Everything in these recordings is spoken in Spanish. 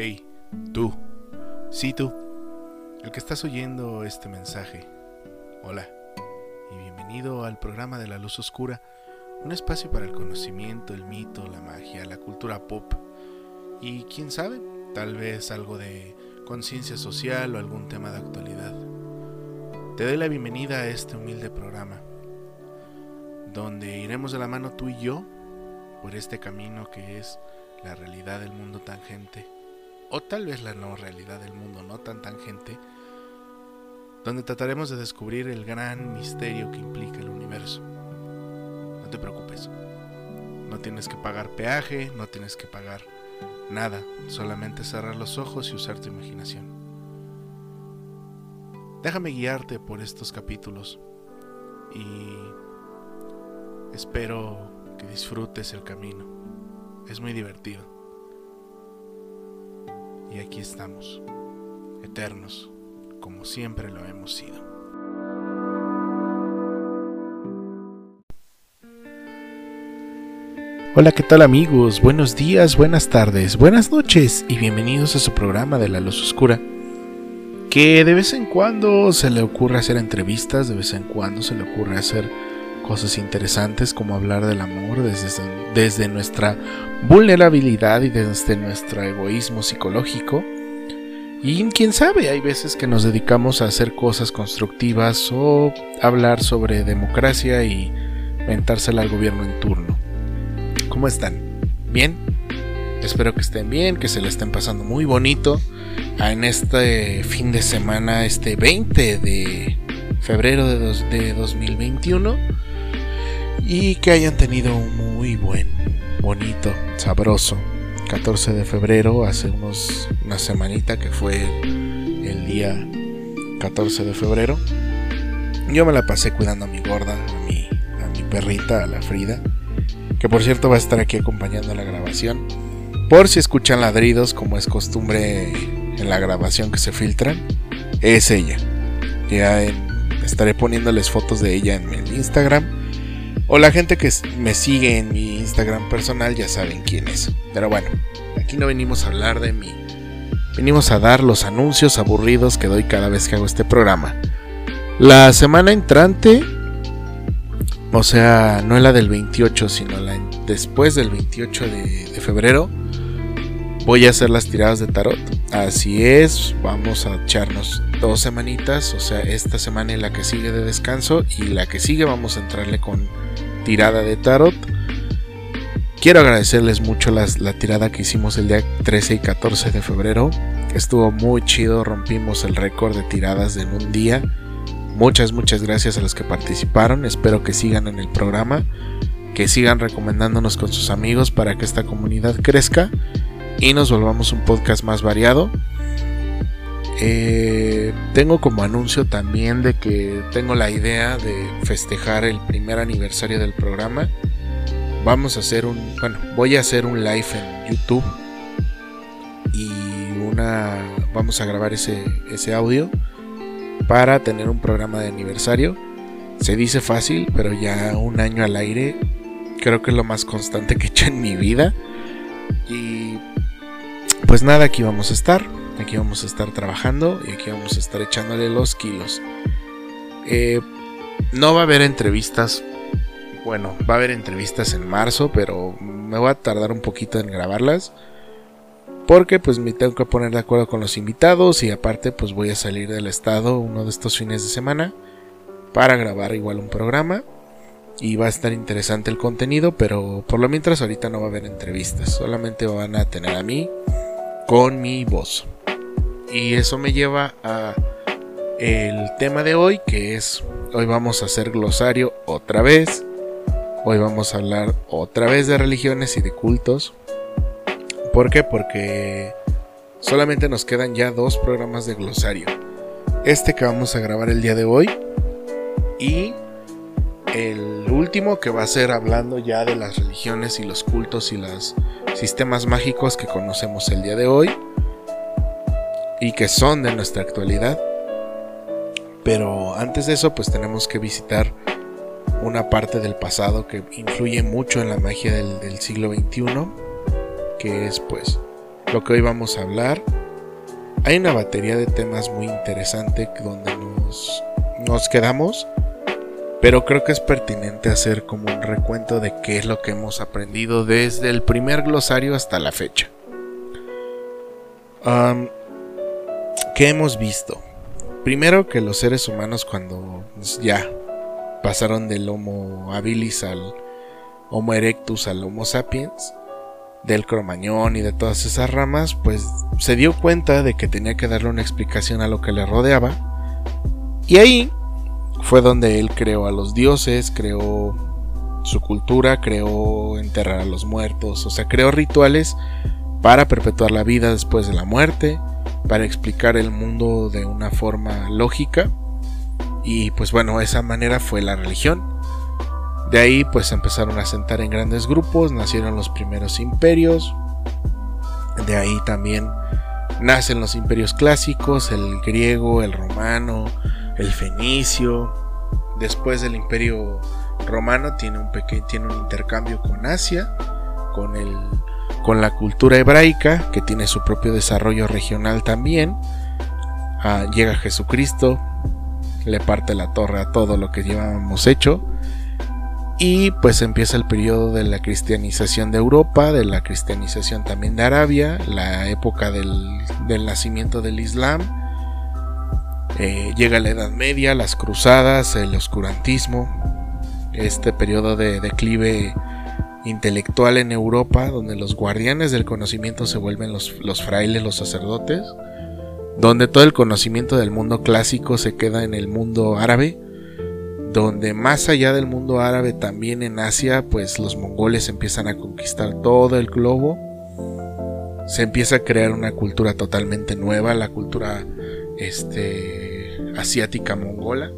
Hey, tú. Sí, tú. El que estás oyendo este mensaje. Hola. Y bienvenido al programa de la luz oscura. Un espacio para el conocimiento, el mito, la magia, la cultura pop. Y quién sabe, tal vez algo de conciencia social o algún tema de actualidad. Te doy la bienvenida a este humilde programa, donde iremos de la mano tú y yo por este camino que es la realidad del mundo tangente o tal vez la no realidad del mundo no tan tangente, donde trataremos de descubrir el gran misterio que implica el universo. No te preocupes, no tienes que pagar peaje, no tienes que pagar nada, solamente cerrar los ojos y usar tu imaginación. Déjame guiarte por estos capítulos y espero que disfrutes el camino. Es muy divertido. Y aquí estamos, eternos, como siempre lo hemos sido. Hola, ¿qué tal amigos? Buenos días, buenas tardes, buenas noches y bienvenidos a su programa de La Luz Oscura. Que de vez en cuando se le ocurre hacer entrevistas, de vez en cuando se le ocurre hacer cosas interesantes como hablar del amor desde, desde nuestra vulnerabilidad y desde nuestro egoísmo psicológico. Y quién sabe, hay veces que nos dedicamos a hacer cosas constructivas o hablar sobre democracia y mentársela al gobierno en turno. ¿Cómo están? ¿Bien? Espero que estén bien, que se le estén pasando muy bonito en este fin de semana, este 20 de febrero de, de 2021 y que hayan tenido un muy buen, bonito, sabroso 14 de febrero, hace unos, una semanita que fue el, día 14 de febrero. Yo me la pasé cuidando a mi gorda, a mi, a mi perrita, a la Frida, que por cierto va a estar aquí acompañando la grabación. Por si escuchan ladridos, como es costumbre en la grabación que se filtran, es ella. Ya estaré poniéndoles fotos de ella en el Instagram o la gente que me sigue en mi Instagram personal ya saben quién es. Pero bueno, aquí no venimos a hablar de mí. Venimos a dar los anuncios aburridos que doy cada vez que hago este programa. La semana entrante, o sea, no la del 28, sino la después del 28 de, febrero, voy a hacer las tiradas de tarot. Así es, vamos a echarnos dos semanitas, o sea, esta semana y la que sigue de descanso y la que sigue vamos a entrarle con tirada de tarot. Quiero agradecerles mucho la tirada que hicimos el día 13 y 14 de febrero. Estuvo muy chido, rompimos el récord de tiradas en un día. Muchas, muchas gracias a los que participaron. Espero que sigan en el programa, que sigan recomendándonos con sus amigos para que esta comunidad crezca y nos volvamos un podcast más variado. Eh, tengo como anuncio también de que tengo la idea de festejar el primer aniversario del programa. Vamos a hacer un, bueno, voy a hacer un live en YouTube y una, vamos a grabar ese, ese audio para tener un programa de aniversario. Se dice fácil, pero ya un año al aire creo que es lo más constante que he hecho en mi vida. Y pues nada, aquí vamos a estar Aquí vamos a estar trabajando y aquí vamos a estar echándole los kilos. Eh, no va a haber entrevistas. Bueno, va a haber entrevistas en marzo, pero me voy a tardar un poquito en grabarlas. Porque pues me tengo que poner de acuerdo con los invitados y aparte pues voy a salir del estado uno de estos fines de semana para grabar igual un programa. Y va a estar interesante el contenido, pero por lo mientras ahorita no va a haber entrevistas. Solamente van a tener a mí con mi voz. Y eso me lleva a el tema de hoy, que es hoy vamos a hacer glosario otra vez. Hoy vamos a hablar otra vez de religiones y de cultos. ¿Por qué? Porque solamente nos quedan ya dos programas de glosario. Este que vamos a grabar el día de hoy y el último que va a ser hablando ya de las religiones y los cultos y los sistemas mágicos que conocemos el día de hoy y que son de nuestra actualidad. Pero antes de eso, pues tenemos que visitar una parte del pasado que influye mucho en la magia del, siglo XXI, que es pues lo que hoy vamos a hablar. Hay una batería de temas muy interesante donde nos, nos quedamos, pero creo que es pertinente hacer como un recuento de qué es lo que hemos aprendido desde el primer glosario hasta la fecha. ¿Qué hemos visto? Primero que los seres humanos cuando ya pasaron del Homo habilis al Homo erectus al Homo sapiens, del cromañón y de todas esas ramas, pues se dio cuenta de que tenía que darle una explicación a lo que le rodeaba. Y ahí fue donde él creó a los dioses, creó su cultura, creó enterrar a los muertos, o sea, creó rituales para perpetuar la vida después de la muerte, para explicar el mundo de una forma lógica. Y pues bueno, esa manera fue la religión. De ahí pues empezaron a sentar en grandes grupos, nacieron los primeros imperios. De ahí también nacen los imperios clásicos, el griego, el romano, el fenicio. Después del imperio romano tiene un, pequeño, tiene un intercambio con Asia, con, el, con la cultura hebraica, que tiene su propio desarrollo regional también. Ah, llega Jesucristo, le parte la torre a todo lo que llevábamos hecho y pues empieza el periodo de la cristianización de Europa, de la cristianización también de Arabia, la época del, nacimiento del Islam. Eh, llega la Edad Media, las cruzadas, el oscurantismo, este periodo de declive intelectual en Europa, donde los guardianes del conocimiento se vuelven los, los frailes, los sacerdotes, donde todo el conocimiento del mundo clásico se queda en el mundo árabe, donde más allá del mundo árabe, también en Asia, pues los mongoles empiezan a conquistar todo el globo. Se empieza a crear una cultura totalmente nueva, la cultura este, asiática mongola.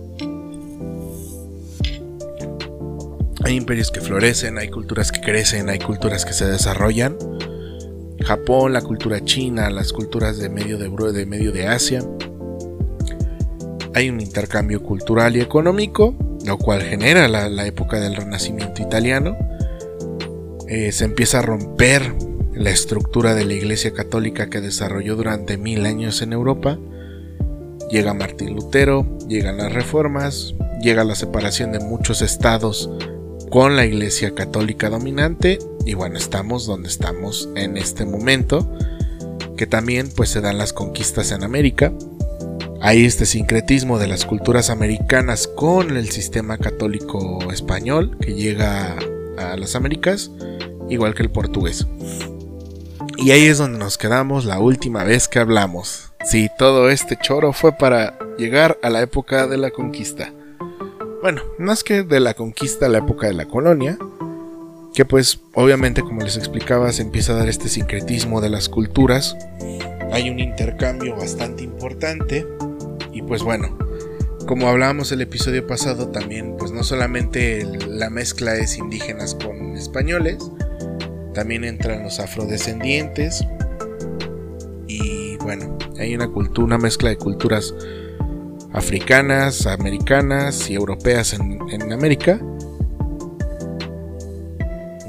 Hay imperios que florecen, hay culturas que crecen, hay culturas que se desarrollan. Japón, la cultura china, las culturas de medio de, de, medio de Asia hay un intercambio cultural y económico, lo cual genera la, época del Renacimiento italiano. Eh, se empieza a romper la estructura de la Iglesia Católica que desarrolló durante mil años en Europa. Llega Martín Lutero, llegan las reformas, llega la separación de muchos estados con la Iglesia Católica dominante y bueno, estamos donde estamos en este momento, que también pues se dan las conquistas en América. Hay este sincretismo de las culturas americanas con el sistema católico español que llega a las Américas, igual que el portugués. Y ahí es donde nos quedamos la última vez que hablamos. Si todo este choro fue para llegar a la época de la conquista. Bueno, más que de la conquista a la época de la colonia, que pues obviamente como les explicaba se empieza a dar este sincretismo de las culturas, hay un intercambio bastante importante y pues bueno, como hablábamos el episodio pasado, también pues no solamente la mezcla es indígenas con españoles, también entran los afrodescendientes bueno, hay una cultura, una mezcla de culturas africanas, americanas y europeas en, en América.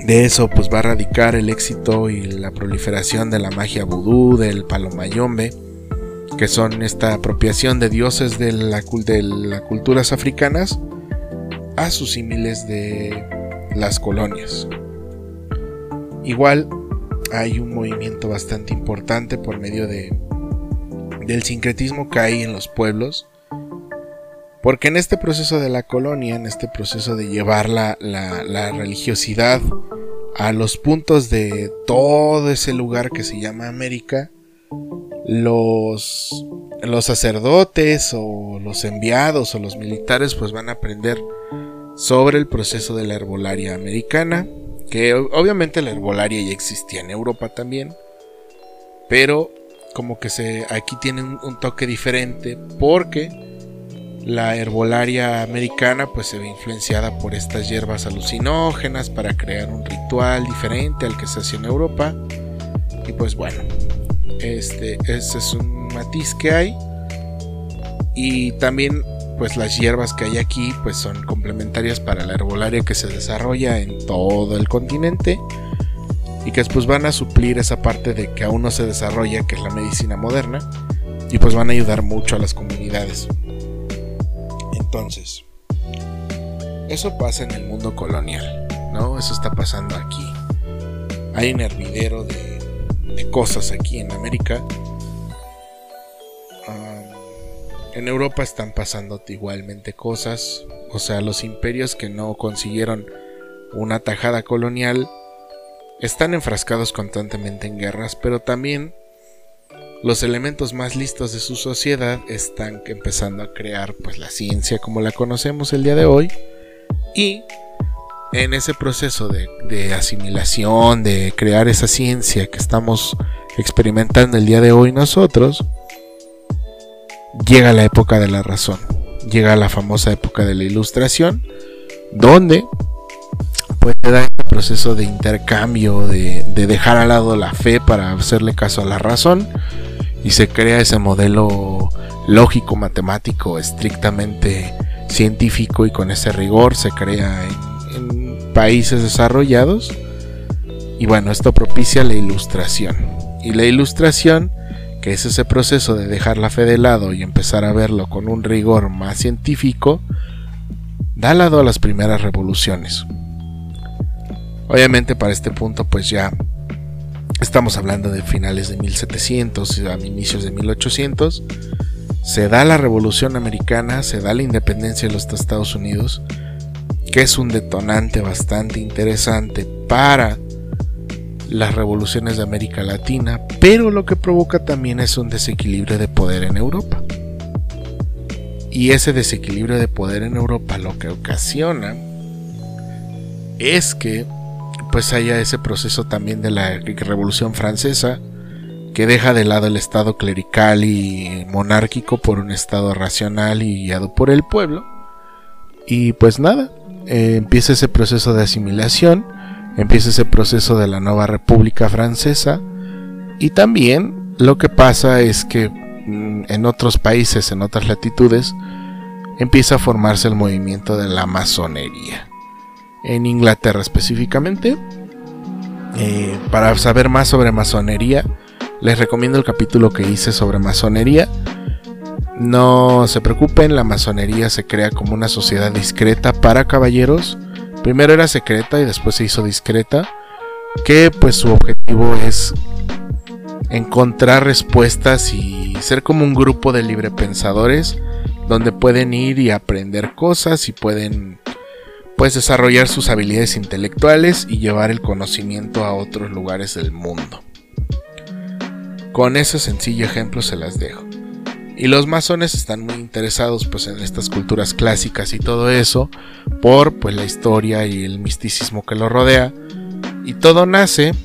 De eso pues va a radicar el éxito y la proliferación de la magia vudú, del palomayombe que son esta apropiación de dioses de, la, de las culturas africanas a sus símiles de las colonias. Igual hay un movimiento bastante importante por medio de, del sincretismo que hay en los pueblos, porque en este proceso de la colonia, en este proceso de llevar la, la religiosidad a los puntos de todo ese lugar que se llama América, los, los sacerdotes o los enviados o los militares pues van a aprender sobre el proceso de la herbolaria americana, que obviamente la herbolaria ya existía en Europa también, pero como que se aquí tiene un, toque diferente porque la herbolaria americana pues se ve influenciada por estas hierbas alucinógenas para crear un ritual diferente al que se hace en Europa y pues bueno este, ese es un matiz que hay. Y también pues las hierbas que hay aquí pues son complementarias para la herbolaria que se desarrolla en todo el continente. y que después van a suplir esa parte de que aún no se desarrolla, que es la medicina moderna, y pues van a ayudar mucho a las comunidades. Entonces, eso pasa en el mundo colonial, ¿no? Eso está pasando aquí. Hay un hervidero de, cosas aquí en América. En Europa están pasando igualmente cosas. O sea, los imperios que no consiguieron una tajada colonial están enfrascados constantemente en guerras, pero también los elementos más listos de su sociedad están empezando a crear pues la ciencia como la conocemos el día de hoy y en ese proceso de, de, asimilación, de crear esa ciencia que estamos experimentando el día de hoy nosotros, llega la época de la razón, llega la famosa época de la ilustración, donde pues se da este proceso de intercambio, de, de dejar al lado la fe para hacerle caso a la razón, y se crea ese modelo lógico, matemático, estrictamente científico y con ese rigor se crea en, países desarrollados. Y bueno, esto propicia la ilustración. Y la ilustración, que es ese proceso de dejar la fe de lado y empezar a verlo con un rigor más científico, da lado a las primeras revoluciones. Obviamente para este punto pues ya Estamos hablando de finales de 1700 a inicios de 1800. Se da la Revolución Americana, se da la independencia de los Estados Unidos, que es un detonante bastante interesante para las revoluciones de América Latina, pero lo que provoca también es un desequilibrio de poder en Europa. Y ese desequilibrio de poder en Europa lo que ocasiona es que pues haya ese proceso también de la Revolución Francesa, que deja de lado el Estado clerical y monárquico por un Estado racional y guiado por el pueblo. Y pues nada, eh, empieza ese proceso de asimilación, empieza ese proceso de la nueva República Francesa y también lo que pasa es que mm, en otros países, en otras latitudes, empieza a formarse el movimiento de la masonería en Inglaterra específicamente. Eh, para saber más sobre masonería, les recomiendo el capítulo que hice sobre masonería. No se preocupen, la masonería se crea como una sociedad discreta para caballeros. Primero era secreta y después se hizo discreta. Que pues su objetivo es encontrar respuestas y ser como un grupo de librepensadores donde pueden ir y aprender cosas y pueden pues desarrollar sus habilidades intelectuales y llevar el conocimiento a otros lugares del mundo. Con ese sencillo ejemplo se las dejo. Y los masones están muy interesados pues en estas culturas clásicas y todo eso por pues la historia y el misticismo que lo rodea y todo nace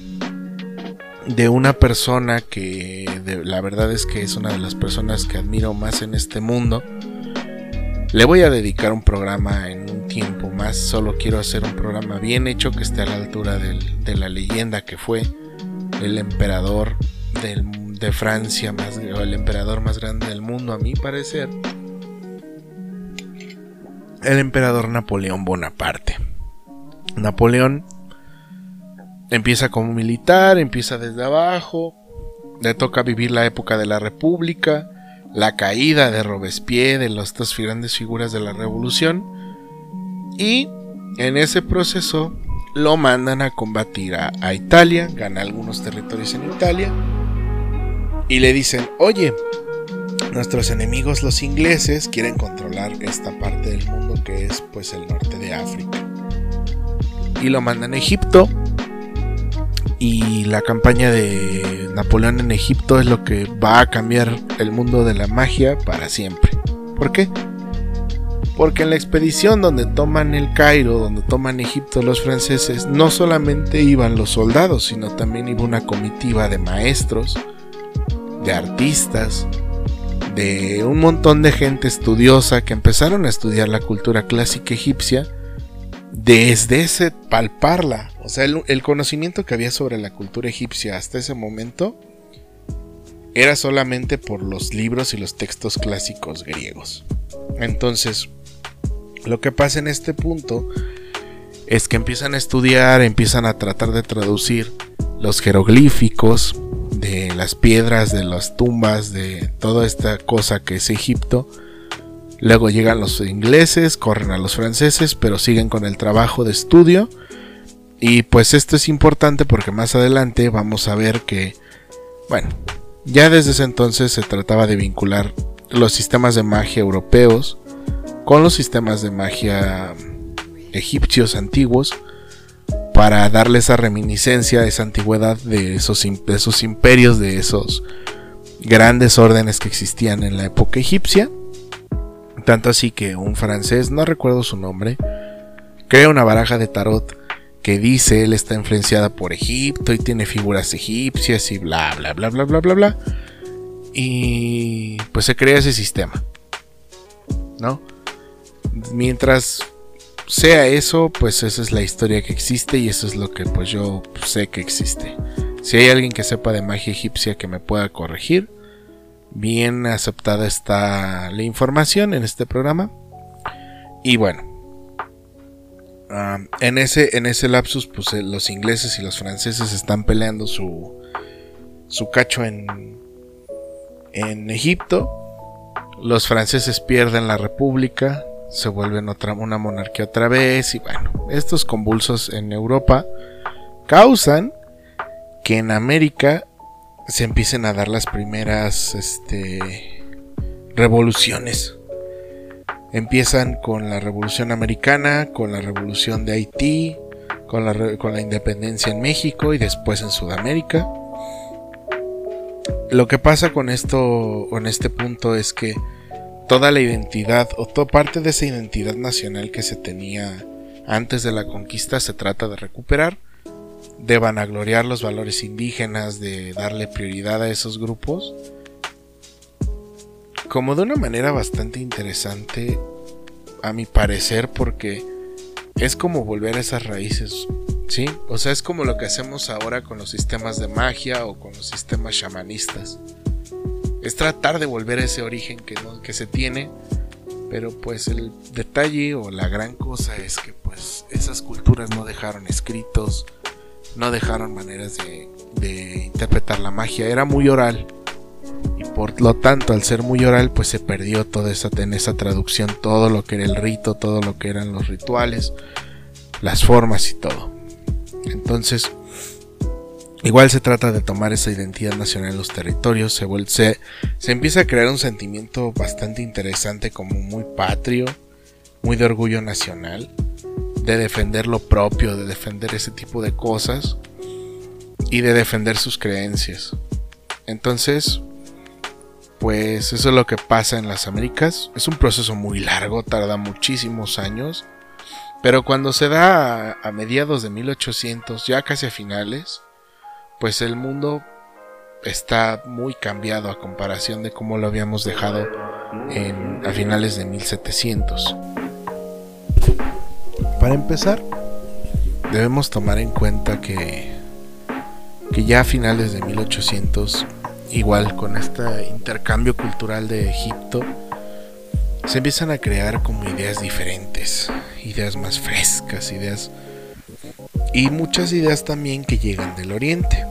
de una persona que la verdad es que es una de las personas que admiro más en este mundo. Le voy a dedicar un programa en tiempo más. Solo quiero hacer un programa bien hecho que esté a la altura de la leyenda que fue el emperador de Francia, más, el emperador más grande del mundo, a mi parecer. El emperador Napoleón Bonaparte. Napoleón empieza como militar, empieza desde abajo, le toca vivir la época de la República, la caída de Robespierre, de las dos grandes figuras de la Revolución, y en ese proceso lo mandan a combatir a, Italia, gana algunos territorios en Italia y le dicen, oye, nuestros enemigos los ingleses quieren controlar esta parte del mundo que es pues el norte de África. Y lo mandan a Egipto. Y la campaña de Napoleón en Egipto es lo que va a cambiar el mundo de la magia para siempre. ¿Por qué? Porque en la expedición donde toman el Cairo, donde toman Egipto los franceses, no solamente iban los soldados, sino también iba una comitiva de maestros, de artistas, de un montón de gente estudiosa que empezaron a estudiar la cultura clásica egipcia desde ese palparla. O sea, el, el conocimiento que había sobre la cultura egipcia hasta ese momento era solamente por los libros y los textos clásicos griegos. Entonces, lo que pasa en este punto es que empiezan a estudiar, empiezan a tratar de traducir los jeroglíficos, de las piedras, de las tumbas, de toda esta cosa que es Egipto. Luego llegan los ingleses, corren a los franceses, pero siguen con el trabajo de estudio. Y pues esto es importante porque más adelante vamos a ver que, bueno, ya desde ese entonces se trataba de vincular los sistemas de magia europeos con los sistemas de magia egipcios antiguos para darle esa reminiscencia, esa antigüedad de esos, imperios, de esos grandes órdenes que existían en la época egipcia. Tanto así que un francés, no recuerdo su nombre, crea una baraja de tarot que dice él está influenciada por Egipto y tiene figuras egipcias y bla bla bla bla bla bla bla. Y pues se crea ese sistema. ¿No? Mientras sea eso, pues esa es la historia que existe y eso es lo que pues yo sé que existe. Si hay alguien que sepa de magia egipcia que me pueda corregir, bien aceptada está la información en este programa. Y bueno, en, ese, en ese lapsus, pues eh, los ingleses y los franceses están peleando su, su cacho en, en Egipto. Los franceses pierden la república, se vuelven otra, una monarquía otra vez y bueno, estos convulsos en Europa causan que en América se empiecen a dar las primeras este, revoluciones. Empiezan con la Revolución Americana, con la Revolución de Haití, con la, con la independencia en México y después en Sudamérica. Lo que pasa con esto, con este punto es que toda la identidad o toda parte de esa identidad nacional que se tenía antes de la conquista se trata de recuperar, de vanagloriar los valores indígenas, de darle prioridad a esos grupos, como de una manera bastante interesante, a mi parecer, porque es como volver a esas raíces, ¿sí? O sea, es como lo que hacemos ahora con los sistemas de magia o con los sistemas shamanistas es tratar de volver a ese origen que, que se tiene, pero pues el detalle o la gran cosa es que pues esas culturas no dejaron escritos, no dejaron maneras de, interpretar la magia, era muy oral y por lo tanto al ser muy oral pues se perdió toda esa, en esa traducción todo lo que era el rito, todo lo que eran los rituales, las formas y todo. Entonces, Igual se trata de tomar esa identidad nacional en los territorios, se, se, se, empieza a crear un sentimiento bastante interesante como muy patrio, muy de orgullo nacional, de defender lo propio, de defender ese tipo de cosas y de defender sus creencias. Entonces, pues eso es lo que pasa en las Américas. Es un proceso muy largo, tarda muchísimos años, pero cuando se da a, a mediados de 1800, ya casi a finales, pues el mundo está muy cambiado a comparación de cómo lo habíamos dejado en, a finales de 1700. Para empezar, debemos tomar en cuenta que, que ya a finales de 1800, igual con este intercambio cultural de Egipto, se empiezan a crear como ideas diferentes, ideas más frescas, ideas y muchas ideas también que llegan del oriente.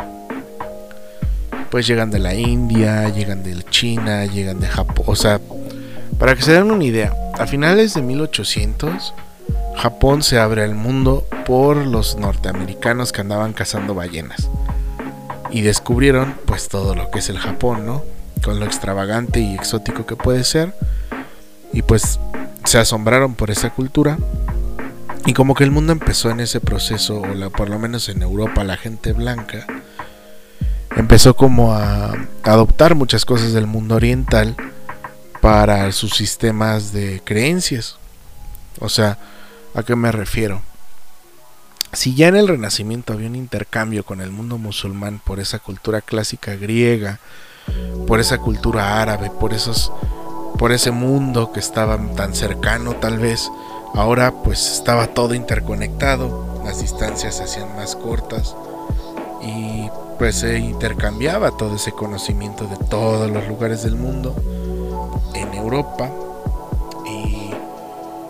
Pues llegan de la India, llegan de China, llegan de Japón. O sea, para que se den una idea, a finales de 1800, Japón se abre al mundo por los norteamericanos que andaban cazando ballenas. Y descubrieron pues todo lo que es el Japón, ¿no? Con lo extravagante y exótico que puede ser. Y pues se asombraron por esa cultura y como que el mundo empezó en ese proceso, o por lo menos en Europa, la gente blanca empezó como a adoptar muchas cosas del mundo oriental para sus sistemas de creencias. O sea, ¿a qué me refiero? Si ya en el Renacimiento había un intercambio con el mundo musulmán por esa cultura clásica griega, por esa cultura árabe, por esos por ese mundo que estaba tan cercano tal vez, Ahora pues estaba todo interconectado, las distancias se hacían más cortas y pues se intercambiaba todo ese conocimiento de todos los lugares del mundo en Europa y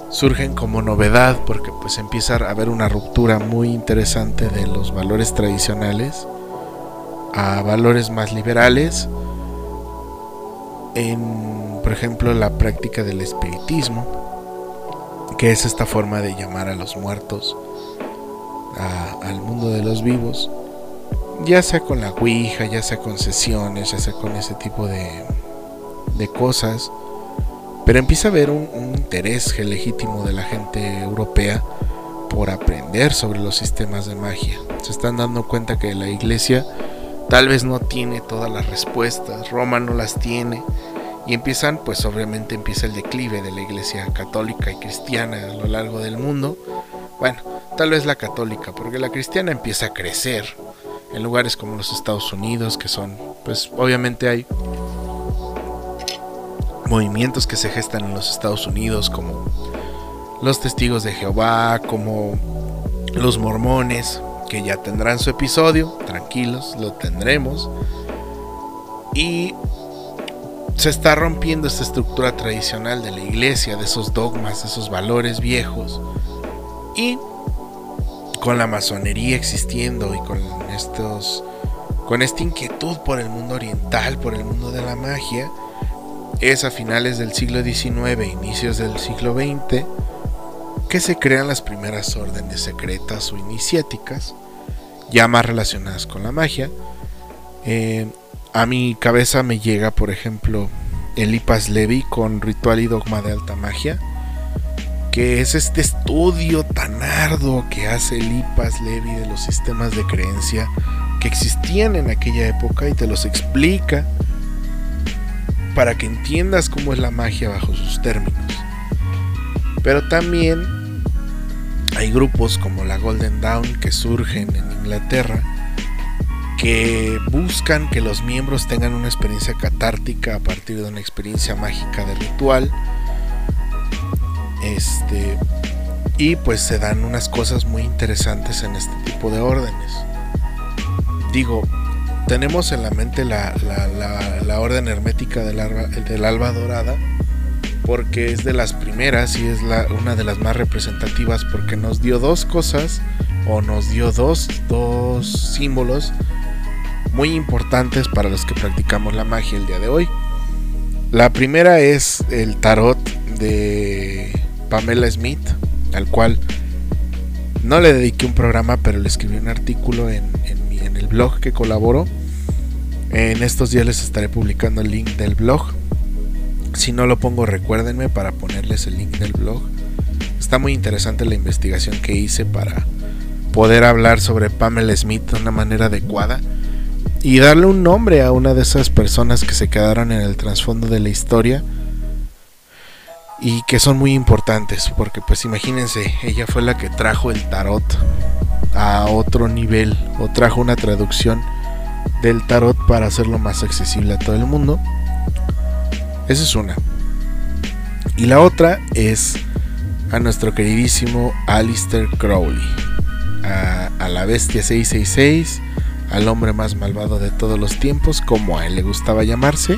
surgen como novedad porque pues empieza a haber una ruptura muy interesante de los valores tradicionales a valores más liberales en, por ejemplo, la práctica del espiritismo, que es esta forma de llamar a los muertos al mundo de los vivos, ya sea con la Ouija, ya sea con sesiones, ya sea con ese tipo de, de cosas, pero empieza a haber un, un interés legítimo de la gente europea por aprender sobre los sistemas de magia. Se están dando cuenta que la iglesia tal vez no tiene todas las respuestas, Roma no las tiene, y empiezan, pues obviamente empieza el declive de la iglesia católica y cristiana a lo largo del mundo. Bueno, tal vez la católica, porque la cristiana empieza a crecer en lugares como los Estados Unidos, que son, pues obviamente hay movimientos que se gestan en los Estados Unidos, como los testigos de Jehová, como los mormones, que ya tendrán su episodio, tranquilos, lo tendremos. Y se está rompiendo esta estructura tradicional de la iglesia, de esos dogmas, de esos valores viejos. Y con la masonería existiendo y con estos con esta inquietud por el mundo oriental, por el mundo de la magia, es a finales del siglo XIX, inicios del siglo XX, que se crean las primeras órdenes secretas o iniciáticas, ya más relacionadas con la magia. Eh, a mi cabeza me llega, por ejemplo, el Ipas Levi con Ritual y Dogma de Alta Magia, que es este estudio tan arduo que hace el Ipas Levi de los sistemas de creencia que existían en aquella época y te los explica para que entiendas cómo es la magia bajo sus términos. Pero también hay grupos como la Golden Dawn que surgen en Inglaterra que buscan que los miembros tengan una experiencia catártica a partir de una experiencia mágica de ritual. Este y pues se dan unas cosas muy interesantes en este tipo de órdenes. Digo, tenemos en la mente la, orden hermética del alba dorada, porque es de las primeras y es la, una de las más representativas porque nos dio dos cosas o nos dio dos, dos símbolos muy importantes para los que practicamos la magia el día de hoy. La primera es el tarot de Pamela Smith, al cual no le dediqué un programa, pero le escribí un artículo en, en el blog que colaboro. En estos días les estaré publicando el link del blog si no lo pongo, recuérdenme para ponerles el link del blog. Está muy interesante la investigación que hice para poder hablar sobre Pamela Smith de una manera adecuada y darle un nombre a una de esas personas que se quedaron en el trasfondo de la historia y que son muy importantes porque pues imagínense, ella fue la que trajo el tarot a otro nivel o trajo una traducción del tarot para hacerlo más accesible a todo el mundo esa es una. Y la otra es a nuestro queridísimo Alistair Crowley. A, la bestia 666, al hombre más malvado de todos los tiempos, como a él le gustaba llamarse.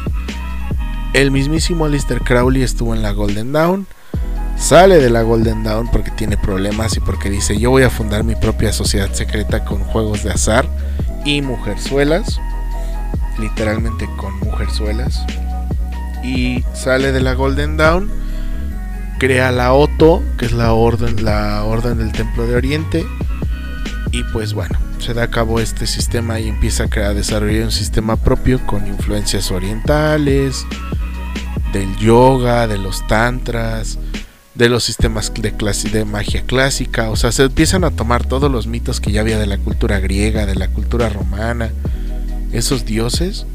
El mismísimo Alistair Crowley estuvo en la Golden Dawn. Sale de la Golden Dawn porque tiene problemas y porque dice yo voy a fundar mi propia sociedad secreta con juegos de azar y mujerzuelas. Literalmente con mujerzuelas y sale de la Golden Dawn, crea la Otto, que es la orden, la orden del Templo de Oriente, y pues bueno, se da a cabo este sistema y empieza a, desarrollar un sistema propio con influencias orientales, del yoga, de los tantras, de los sistemas de, clase, magia clásica, o sea, se empiezan a tomar todos los mitos que ya había de la cultura griega, de la cultura romana, esos dioses,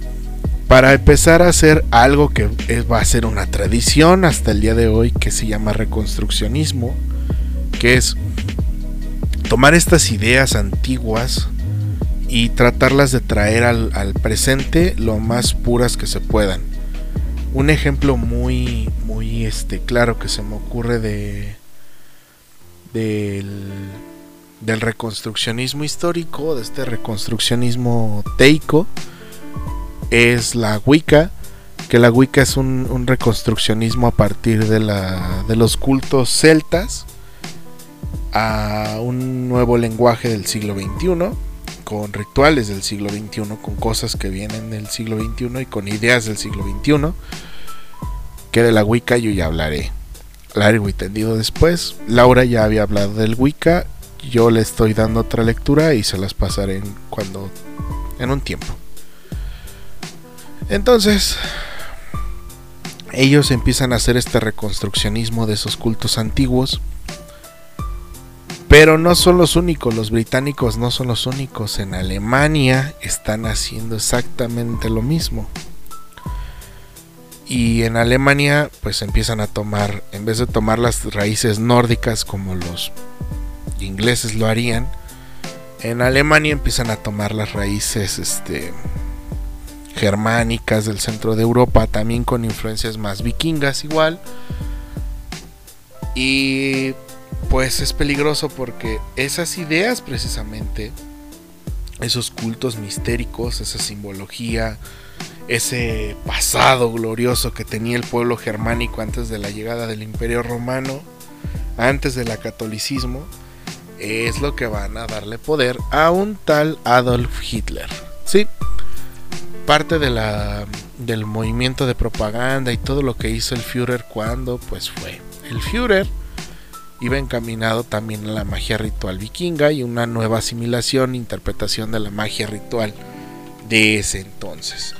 para empezar a hacer algo que va a ser una tradición hasta el día de hoy que se llama reconstruccionismo, que es tomar estas ideas antiguas y tratarlas de traer al, presente lo más puras que se puedan. Un ejemplo muy, muy este, claro que se me ocurre de del, del reconstruccionismo histórico, de este reconstruccionismo teico, es la Wicca, que la Wicca es un, reconstruccionismo a partir de, la, de los cultos celtas a un nuevo lenguaje del siglo XXI, con rituales del siglo XXI, con cosas que vienen del siglo XXI y con ideas del siglo XXI, que de la Wicca yo ya hablaré largo y tendido después. Laura ya había hablado del Wicca, yo le estoy dando otra lectura y se las pasaré en cuando en un tiempo. Entonces, ellos empiezan a hacer este reconstruccionismo de esos cultos antiguos. Pero no son los únicos, los británicos no son los únicos. En Alemania están haciendo exactamente lo mismo. Y en Alemania pues empiezan a tomar, en vez de tomar las raíces nórdicas como los ingleses lo harían, en Alemania empiezan a tomar las raíces este, germánicas del centro de Europa, también con influencias más vikingas igual. Y pues es peligroso porque esas ideas precisamente, esos cultos mistéricos, esa simbología, ese pasado glorioso que tenía el pueblo germánico antes de la llegada del imperio romano, antes del catolicismo, es lo que van a darle poder a un tal Adolf Hitler. Sí, parte de la, del movimiento de propaganda y todo lo que hizo el Führer cuando pues fue. El Führer iba encaminado también a la magia ritual vikinga y una nueva asimilación, interpretación de la magia ritual de ese entonces.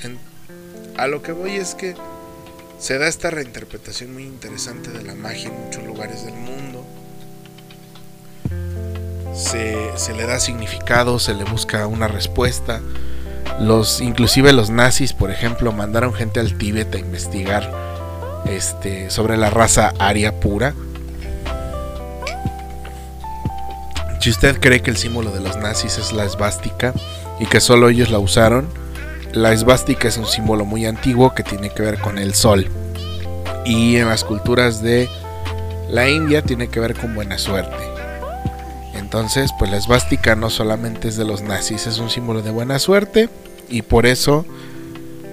a lo que voy es que se da esta reinterpretación muy interesante de la magia en muchos lugares del mundo se, le da significado, se le busca una respuesta. Los, inclusive los nazis, por ejemplo, mandaron gente al Tíbet a investigar este, sobre la raza aria pura. Si usted cree que el símbolo de los nazis es la esvástica y que solo ellos la usaron, la esvástica es un símbolo muy antiguo que tiene que ver con el sol. Y en las culturas de la India tiene que ver con buena suerte. Entonces, pues la esvástica no solamente es de los nazis, es un símbolo de buena suerte y por eso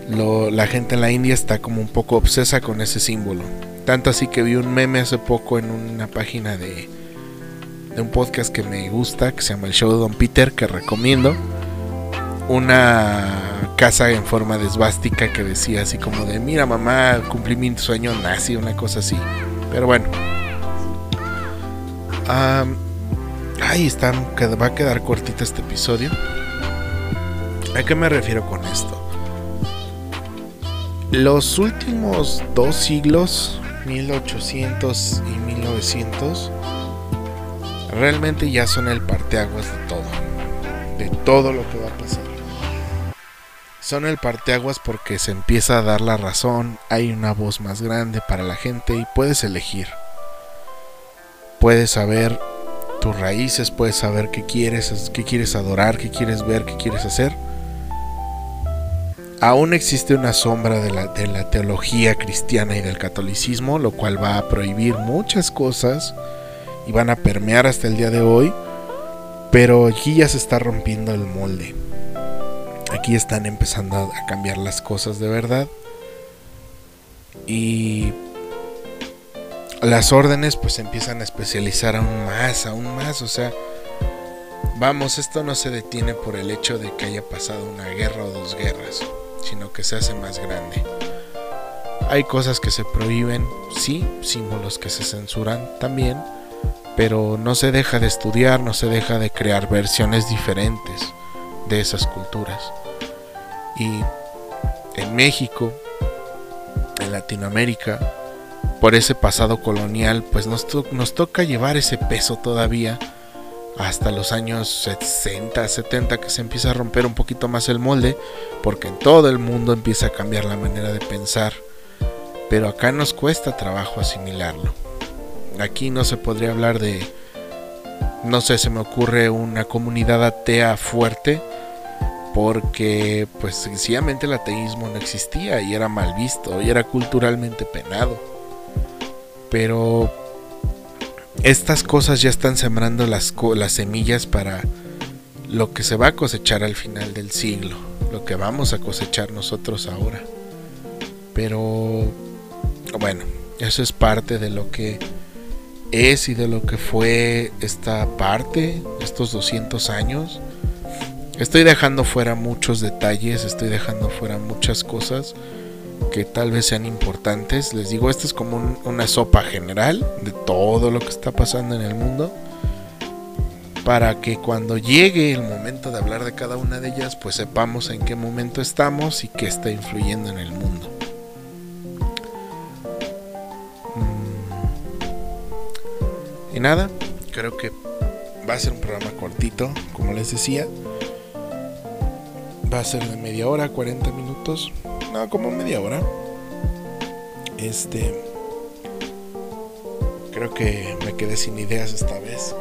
la gente en la India está como un poco obsesa con ese símbolo. Tanto así que vi un meme hace poco en una página de, de un podcast que me gusta, que se llama El Show de Don Peter, que recomiendo. Una casa en forma de que decía así como de, mira mamá, cumplí mi sueño nazi, una cosa así. Pero bueno. Ay, está, va a quedar cortito este episodio. ¿A qué me refiero con esto? Los últimos dos siglos, 1800 y 1900, realmente ya son el parteaguas de todo. De todo lo que va a pasar. Son el parteaguas porque se empieza a dar la razón, hay una voz más grande para la gente y puedes elegir. Puedes saber tus raíces, puedes saber qué quieres, qué quieres adorar, qué quieres ver, qué quieres hacer. Aún existe una sombra de la, de la teología cristiana y del catolicismo, lo cual va a prohibir muchas cosas y van a permear hasta el día de hoy, pero aquí ya se está rompiendo el molde. Aquí están empezando a cambiar las cosas de verdad. Y las órdenes pues empiezan a especializar aún más, aún más, o sea, vamos, esto no se detiene por el hecho de que haya pasado una guerra o dos guerras, sino que se hace más grande. Hay cosas que se prohíben, sí, símbolos que se censuran también, pero no se deja de estudiar, no se deja de crear versiones diferentes de esas culturas. Y en México, en Latinoamérica, por ese pasado colonial, pues nos, toca llevar ese peso todavía hasta los años 60, 70 que se empieza a romper un poquito más el molde, porque en todo el mundo empieza a cambiar la manera de pensar, pero acá nos cuesta trabajo asimilarlo. Aquí no se podría hablar de, no sé, se me ocurre una comunidad atea fuerte, porque pues sencillamente el ateísmo no existía y era mal visto y era culturalmente penado pero estas cosas ya están sembrando las, las semillas para lo que se va a cosechar al final del siglo, lo que vamos a cosechar nosotros ahora. Pero bueno, eso es parte de lo que es y de lo que fue esta parte, estos 200 años, Estoy dejando fuera muchos detalles, estoy dejando fuera muchas cosas que tal vez sean importantes. Les digo, esto es como una sopa general de todo lo que está pasando en el mundo. Para que cuando llegue el momento de hablar de cada una de ellas, pues sepamos en qué momento estamos y qué está influyendo en el mundo. Nada, creo que va a ser un programa cortito, como les decía. Va a ser de media hora, 40 minutos. No, como media hora. Este. Creo que me quedé sin ideas esta vez.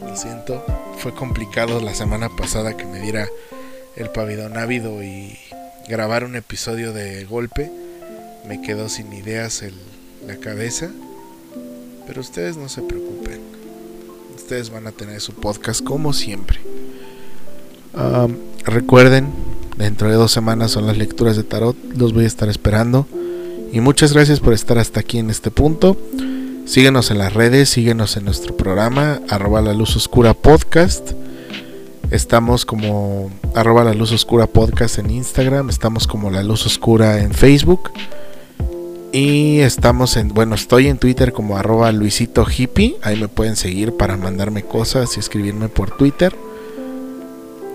lo siento. Fue complicado la semana pasada que me diera el pabellón ávido y grabar un episodio de golpe. Me quedó sin ideas en la cabeza. Pero ustedes no se preocupen. Ustedes van a tener su podcast como siempre. recuerden, dentro de dos semanas son las lecturas de tarot. Los voy a estar esperando. Y muchas gracias por estar hasta aquí en este punto. Síguenos en las redes, síguenos en nuestro programa, arroba la luz oscura podcast. Estamos como arroba la luz oscura podcast en Instagram, estamos como la luz oscura en Facebook. Y estamos en, bueno, estoy en Twitter como arroba Luisito Hippie. Ahí me pueden seguir para mandarme cosas y escribirme por Twitter.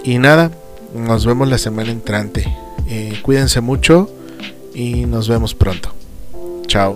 Y nada, nos vemos la semana entrante. Eh, cuídense mucho y nos vemos pronto. Chao.